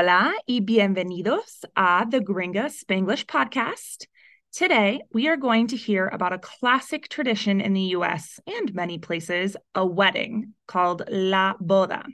Hola, y bienvenidos a the Gringa Spanglish podcast. Today, we are going to hear about a classic tradition in the US and many places, a wedding called La Boda.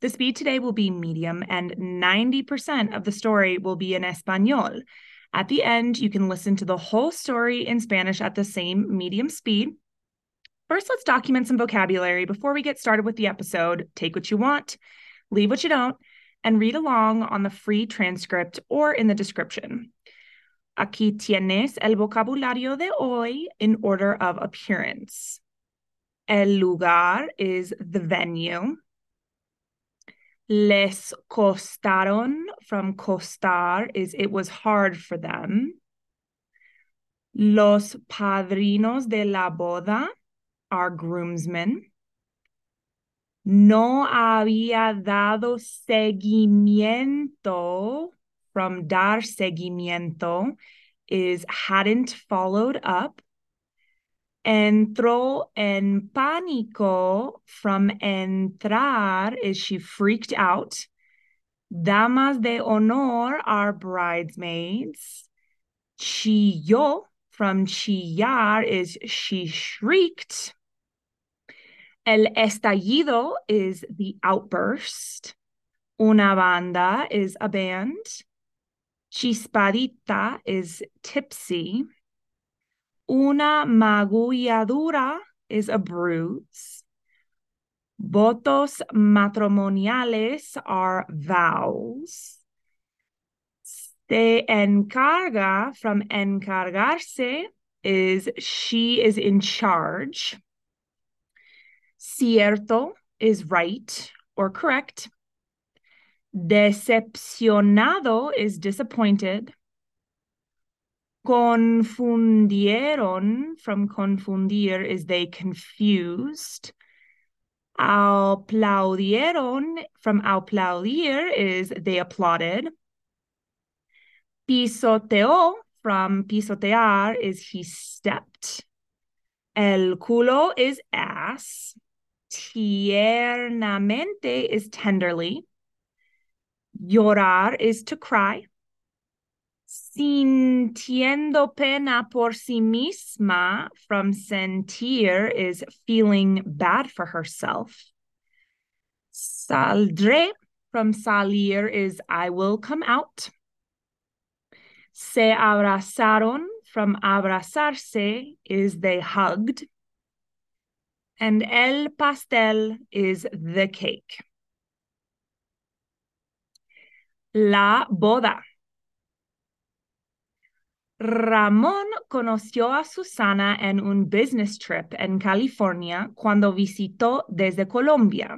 The speed today will be medium, and 90% of the story will be in Espanol. At the end, you can listen to the whole story in Spanish at the same medium speed. First, let's document some vocabulary before we get started with the episode. Take what you want, leave what you don't, and read along on the free transcript or in the description. Aquí tienes el vocabulario de hoy in order of appearance. El lugar is the venue. Les costaron from costar is it was hard for them. Los padrinos de la boda are groomsmen. No había dado seguimiento from dar seguimiento is hadn't followed up. Entró en pánico from entrar is she freaked out. Damas de honor are bridesmaids. Chilló from chillar is she shrieked. El estallido is the outburst. Una banda is a band. Chispadita is tipsy. Una magulladura is a bruise. Votos matrimoniales are vows. Se encarga from encargarse is she is in charge. Cierto is right or correct. Decepcionado is disappointed. Confundieron from confundir is they confused. Aplaudieron from aplaudir is they applauded. Pisoteó from pisotear is he stepped. El culo is ass. Tiernamente is tenderly. Llorar is to cry. Sintiendo pena por sí misma from sentir is feeling bad for herself. Saldré from salir is I will come out. Se abrazaron from abrazarse is they hugged. And el pastel is the cake. La boda. Ramón conoció a Susana en un business trip en California cuando visitó desde Colombia.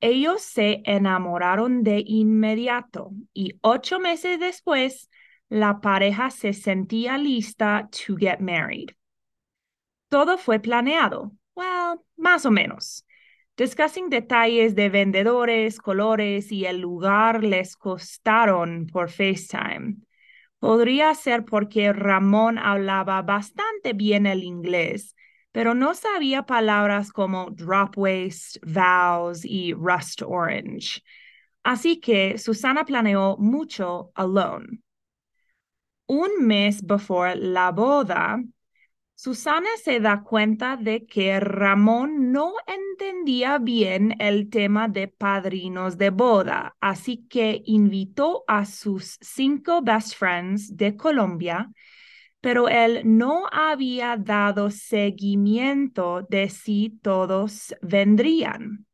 Ellos se enamoraron de inmediato y ocho meses después la pareja se sentía lista to get married. Todo fue planeado. Well, más o menos. Discussing detalles de vendedores, colores y el lugar les costaron por FaceTime. Podría ser porque Ramón hablaba bastante bien el inglés, pero no sabía palabras como drop waist, vows y rust orange. Así que Susana planeó mucho alone. Un mes before la boda, Susana se da cuenta de que Ramón no entendía bien el tema de padrinos de boda, así que invitó a sus cinco best friends de Colombia, pero él no había dado seguimiento de si todos vendrían.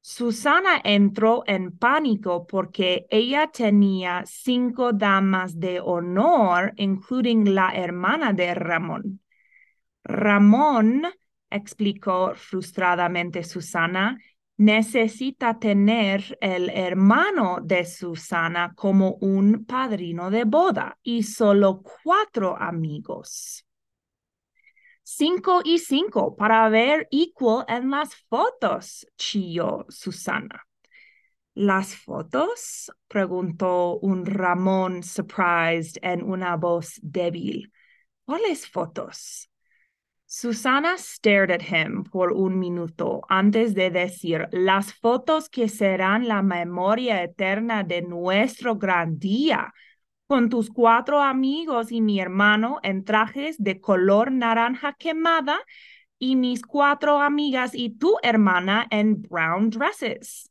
Susana entró en pánico porque ella tenía cinco damas de honor, including la hermana de Ramón. Ramón, explicó frustradamente Susana, necesita tener el hermano de Susana como un padrino de boda y solo cuatro amigos. Cinco y cinco para ver equal en las fotos, chilló Susana. ¿Las fotos? preguntó un Ramón surprised en una voz débil. ¿Cuáles fotos? Susana stared at him por un minuto antes de decir las fotos que serán la memoria eterna de nuestro gran día, con tus cuatro amigos y mi hermano en trajes de color naranja quemada y mis cuatro amigas y tu hermana en brown dresses.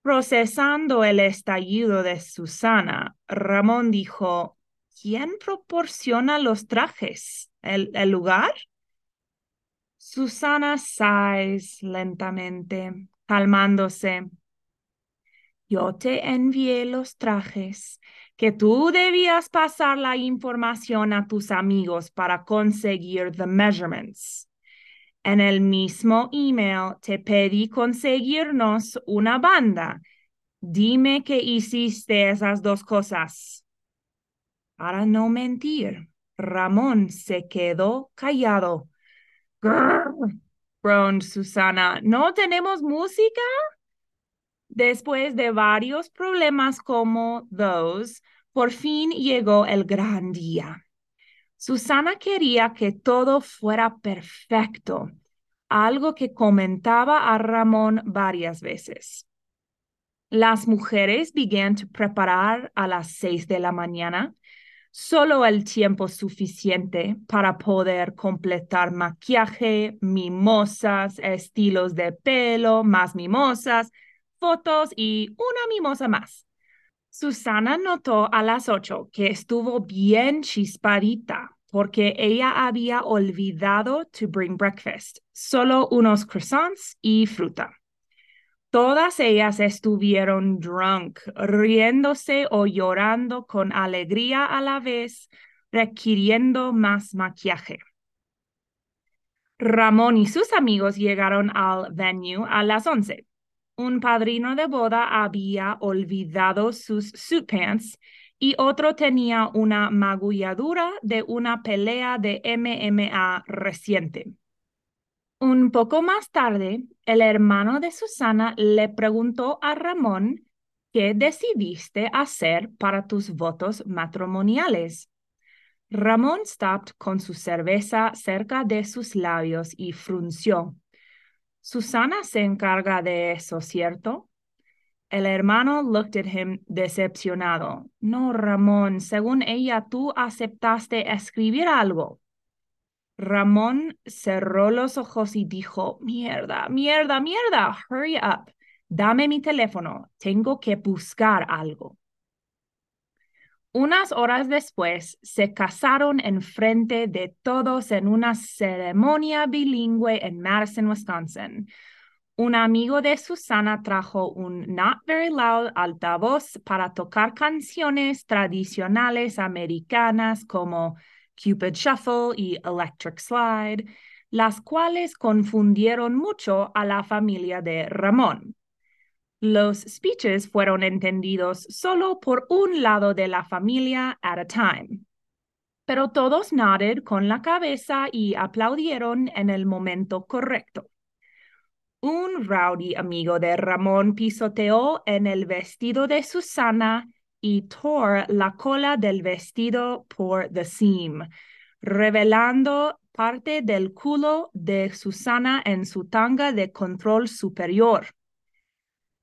Procesando el estallido de Susana, Ramón dijo, ¿quién proporciona los trajes? ¿El, lugar? Susana sighs lentamente, calmándose. Yo te envié los trajes, que tú debías pasar la información a tus amigos para conseguir the measurements. En el mismo email te pedí conseguirnos una banda. Dime que hiciste esas dos cosas. Para no mentir, Ramón se quedó callado. Grrr, Susana. ¿No tenemos música? Después de varios problemas como those, por fin llegó el gran día. Susana quería que todo fuera perfecto, algo que comentaba a Ramón varias veces. Las mujeres began a preparar a las seis de la mañana solo el tiempo suficiente para poder completar maquillaje, mimosas, estilos de pelo, más mimosas, fotos y una mimosa más. Susana notó a las ocho que estuvo bien chispadita porque ella había olvidado to bring breakfast, solo unos croissants y fruta. Todas ellas estuvieron drunk, riéndose o llorando con alegría a la vez, requiriendo más maquillaje. Ramón y sus amigos llegaron al venue a las once. Un padrino de boda había olvidado sus suitpants y otro tenía una magulladura de una pelea de MMA reciente. Un poco más tarde, el hermano de Susana le preguntó a Ramón qué decidiste hacer para tus votos matrimoniales. Ramón stopped con su cerveza cerca de sus labios y frunció. Susana se encarga de eso, ¿cierto? El hermano looked at him decepcionado. No, Ramón, según ella, tú aceptaste escribir algo. Ramón cerró los ojos y dijo, mierda, mierda, mierda, hurry up. Dame mi teléfono, tengo que buscar algo. Unas horas después, se casaron en frente de todos en una ceremonia bilingüe en Madison, Wisconsin. Un amigo de Susana trajo un not very loud altavoz para tocar canciones tradicionales americanas como Cupid Shuffle y Electric Slide, las cuales confundieron mucho a la familia de Ramón. Los speeches fueron entendidos solo por un lado de la familia at a time. Pero todos nodded con la cabeza y aplaudieron en el momento correcto. Un rowdy amigo de Ramón pisoteó en el vestido de Susana y tore la cola del vestido por the seam, revelando parte del culo de Susana en su tanga de control superior.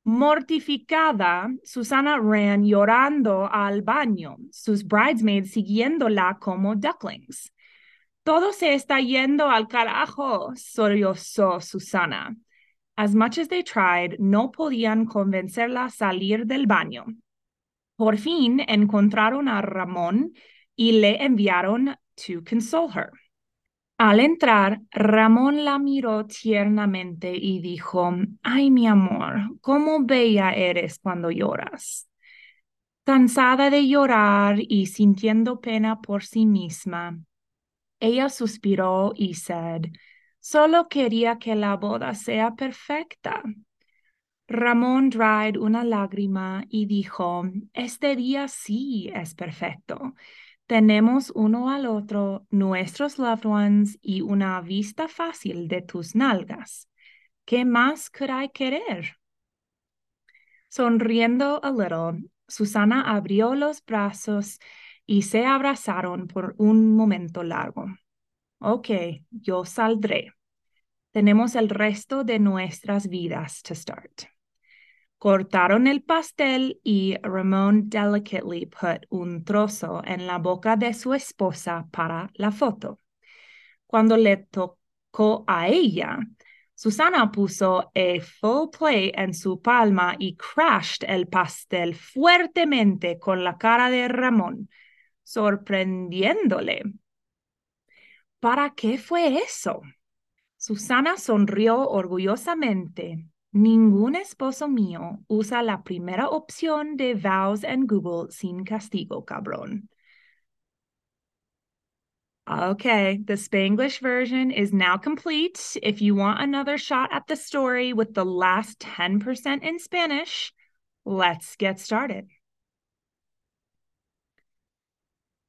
Mortificada, Susana ran llorando al baño, sus bridesmaids siguiéndola como ducklings. Todo se está yendo al carajo, sollozó Susana. As much as they tried, no podían convencerla a salir del baño. Por fin encontraron a Ramón y le enviaron to console her. Al entrar, Ramón la miró tiernamente y dijo, ay mi amor, cómo bella eres cuando lloras. Cansada de llorar y sintiendo pena por sí misma, ella suspiró y said, solo quería que la boda sea perfecta. Ramón dried una lágrima y dijo, este día sí es perfecto. Tenemos uno al otro, nuestros loved ones y una vista fácil de tus nalgas. ¿Qué más could querer? Sonriendo a little, Susana abrió los brazos y se abrazaron por un momento largo. Ok, yo saldré. Tenemos el resto de nuestras vidas to start. Cortaron el pastel y Ramón delicately put un trozo en la boca de su esposa para la foto. Cuando le tocó a ella, Susana puso a full play en su palma y crashed el pastel fuertemente con la cara de Ramón, sorprendiéndole. ¿Para qué fue eso? Susana sonrió orgullosamente. Ningún esposo mío usa la primera opción de vows en Google sin castigo, cabrón. Okay, the Spanglish version is now complete. If you want another shot at the story with the last 10% in Spanish, let's get started.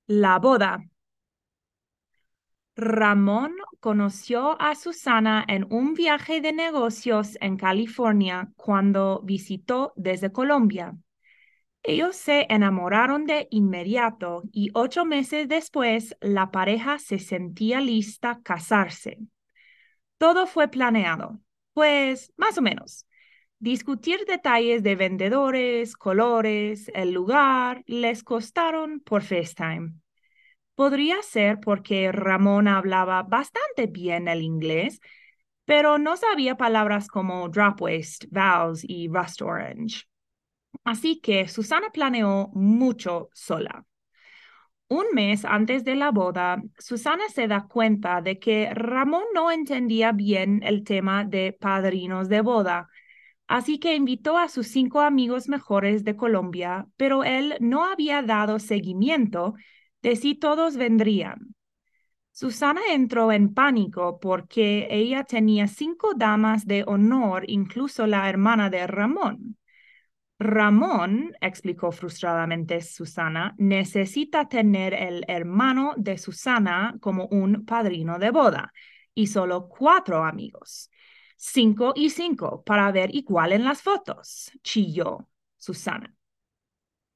La boda. Ramón conoció a Susana en un viaje de negocios en California cuando visitó desde Colombia. Ellos se enamoraron de inmediato y ocho meses después la pareja se sentía lista casarse. Todo fue planeado, pues más o menos. Discutir detalles de vendedores, colores, el lugar, les costaron por FaceTime. Podría ser porque Ramón hablaba bastante bien el inglés, pero no sabía palabras como drop waist, vows y rust orange. Así que Susana planeó mucho sola. Un mes antes de la boda, Susana se da cuenta de que Ramón no entendía bien el tema de padrinos de boda, así que invitó a sus cinco amigos mejores de Colombia, pero él no había dado seguimiento de si todos vendrían. Susana entró en pánico porque ella tenía cinco damas de honor, incluso la hermana de Ramón. Ramón, explicó frustradamente Susana, necesita tener el hermano de Susana como un padrino de boda y solo cuatro amigos. Cinco y cinco para ver igual en las fotos, chilló Susana.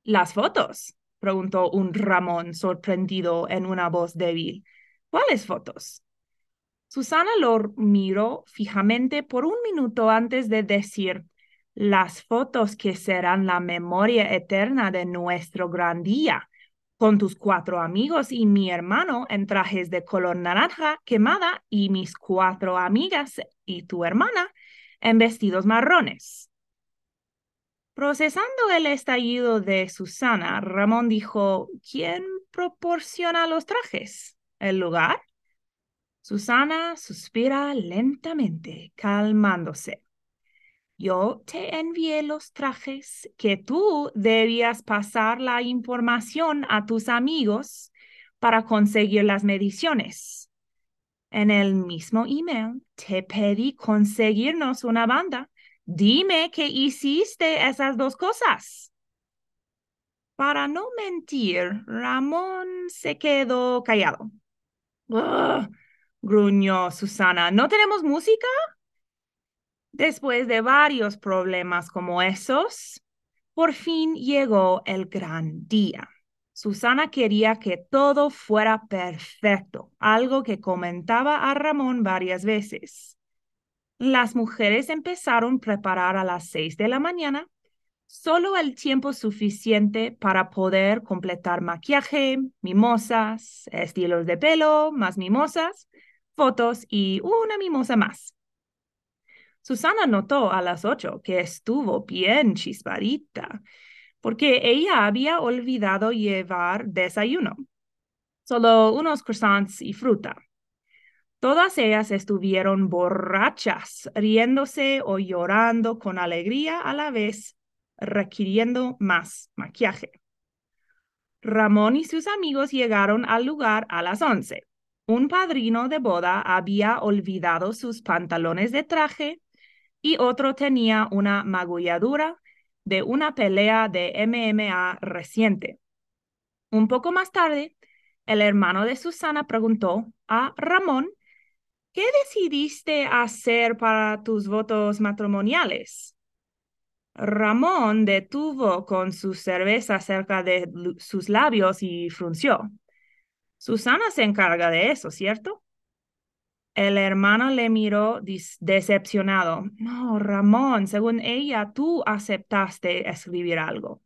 Las fotos, preguntó un Ramón sorprendido en una voz débil. ¿Cuáles fotos? Susana lo miró fijamente por un minuto antes de decir, las fotos que serán la memoria eterna de nuestro gran día, con tus cuatro amigos y mi hermano en trajes de color naranja quemada y mis cuatro amigas y tu hermana en vestidos marrones. Procesando el estallido de Susana, Ramón dijo, ¿quién proporciona los trajes? ¿El lugar? Susana suspira lentamente, calmándose. Yo te envié los trajes que tú debías pasar la información a tus amigos para conseguir las mediciones. En el mismo email te pedí conseguirnos una banda. Dime que hiciste esas dos cosas. Para no mentir, Ramón se quedó callado. gruñó Susana. ¿No tenemos música? Después de varios problemas como esos, por fin llegó el gran día. Susana quería que todo fuera perfecto, algo que comentaba a Ramón varias veces. Las mujeres empezaron a preparar a las seis de la mañana, solo el tiempo suficiente para poder completar maquillaje, mimosas, estilos de pelo, más mimosas, fotos y una mimosa más. Susana notó a las ocho que estuvo bien chispadita, porque ella había olvidado llevar desayuno, solo unos croissants y fruta. Todas ellas estuvieron borrachas, riéndose o llorando con alegría a la vez, requiriendo más maquillaje. Ramón y sus amigos llegaron al lugar a las once. Un padrino de boda había olvidado sus pantalones de traje y otro tenía una magulladura de una pelea de MMA reciente. Un poco más tarde, el hermano de Susana preguntó a Ramón, ¿qué decidiste hacer para tus votos matrimoniales? Ramón detuvo con su cerveza cerca de sus labios y frunció. Susana se encarga de eso, ¿cierto? El hermano le miró decepcionado. No, Ramón, según ella, tú aceptaste escribir algo.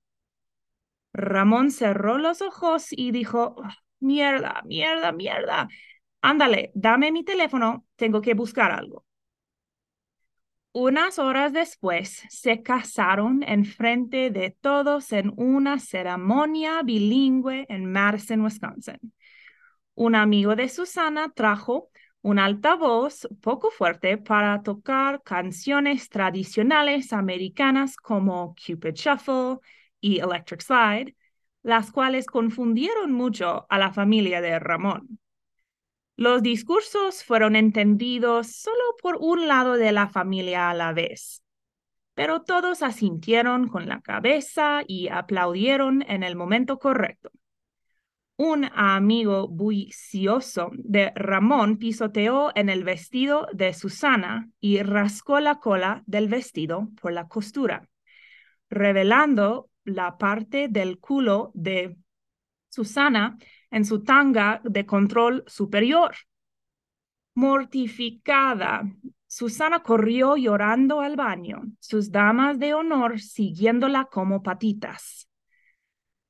Ramón cerró los ojos y dijo, mierda, mierda, mierda. Ándale, dame mi teléfono, tengo que buscar algo. Unas horas después se casaron en frente de todos en una ceremonia bilingüe en Madison, Wisconsin. Un amigo de Susana trajo un altavoz poco fuerte para tocar canciones tradicionales americanas como Cupid Shuffle y Electric Slide, las cuales confundieron mucho a la familia de Ramón. Los discursos fueron entendidos solo por un lado de la familia a la vez, pero todos asintieron con la cabeza y aplaudieron en el momento correcto. Un amigo bullicioso de Ramón pisoteó en el vestido de Susana y rascó la cola del vestido por la costura, revelando la parte del culo de Susana en su tanga de control superior. Mortificada, Susana corrió llorando al baño, sus damas de honor siguiéndola como patitas.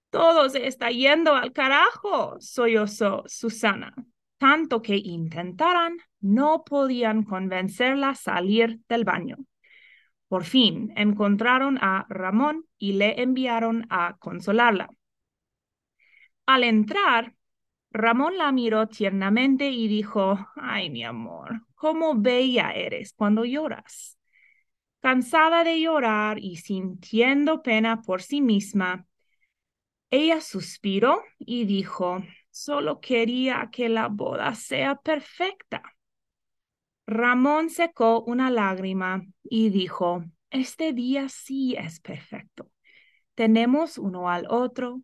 Todo se está yendo al carajo, sollozó Susana. Tanto que intentaran, no podían convencerla a salir del baño. Por fin encontraron a Ramón y le enviaron a consolarla. Al entrar, Ramón la miró tiernamente y dijo, ay, mi amor, cómo bella eres cuando lloras. Cansada de llorar y sintiendo pena por sí misma, ella suspiró y dijo, solo quería que la boda sea perfecta. Ramón secó una lágrima y dijo, este día sí es perfecto. Tenemos uno al otro,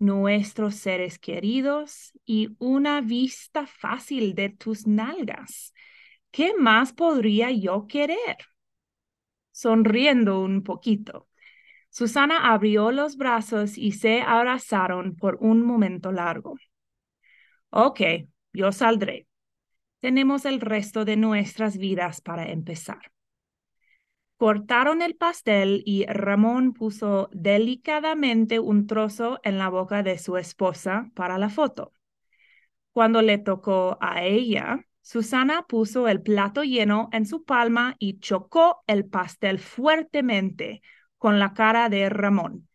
nuestros seres queridos y una vista fácil de tus nalgas. ¿Qué más podría yo querer? Sonriendo un poquito, Susana abrió los brazos y se abrazaron por un momento largo. Ok, yo saldré. Tenemos el resto de nuestras vidas para empezar. Cortaron el pastel y Ramón puso delicadamente un trozo en la boca de su esposa para la foto. Cuando le tocó a ella, Susana puso el plato lleno en su palma y chocó el pastel fuertemente, con la cara de Ramón,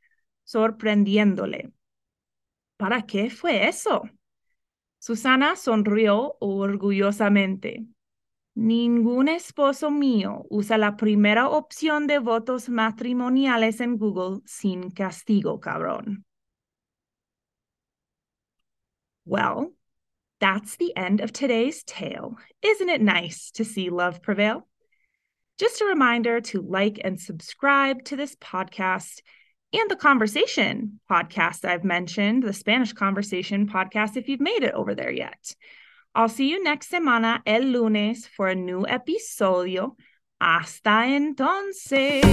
sorprendiéndole. ¿Para qué fue eso? Susana sonrió orgullosamente. Ningún esposo mío usa la primera opción de votos matrimoniales en Google sin castigo, cabrón. Well, that's the end of today's tale. Isn't it nice to see love prevail? Just a reminder to like and subscribe to this podcast and the conversation podcast I've mentioned, the Spanish conversation podcast, if you've made it over there yet. I'll see you next semana, el lunes, for a new episodio. Hasta entonces.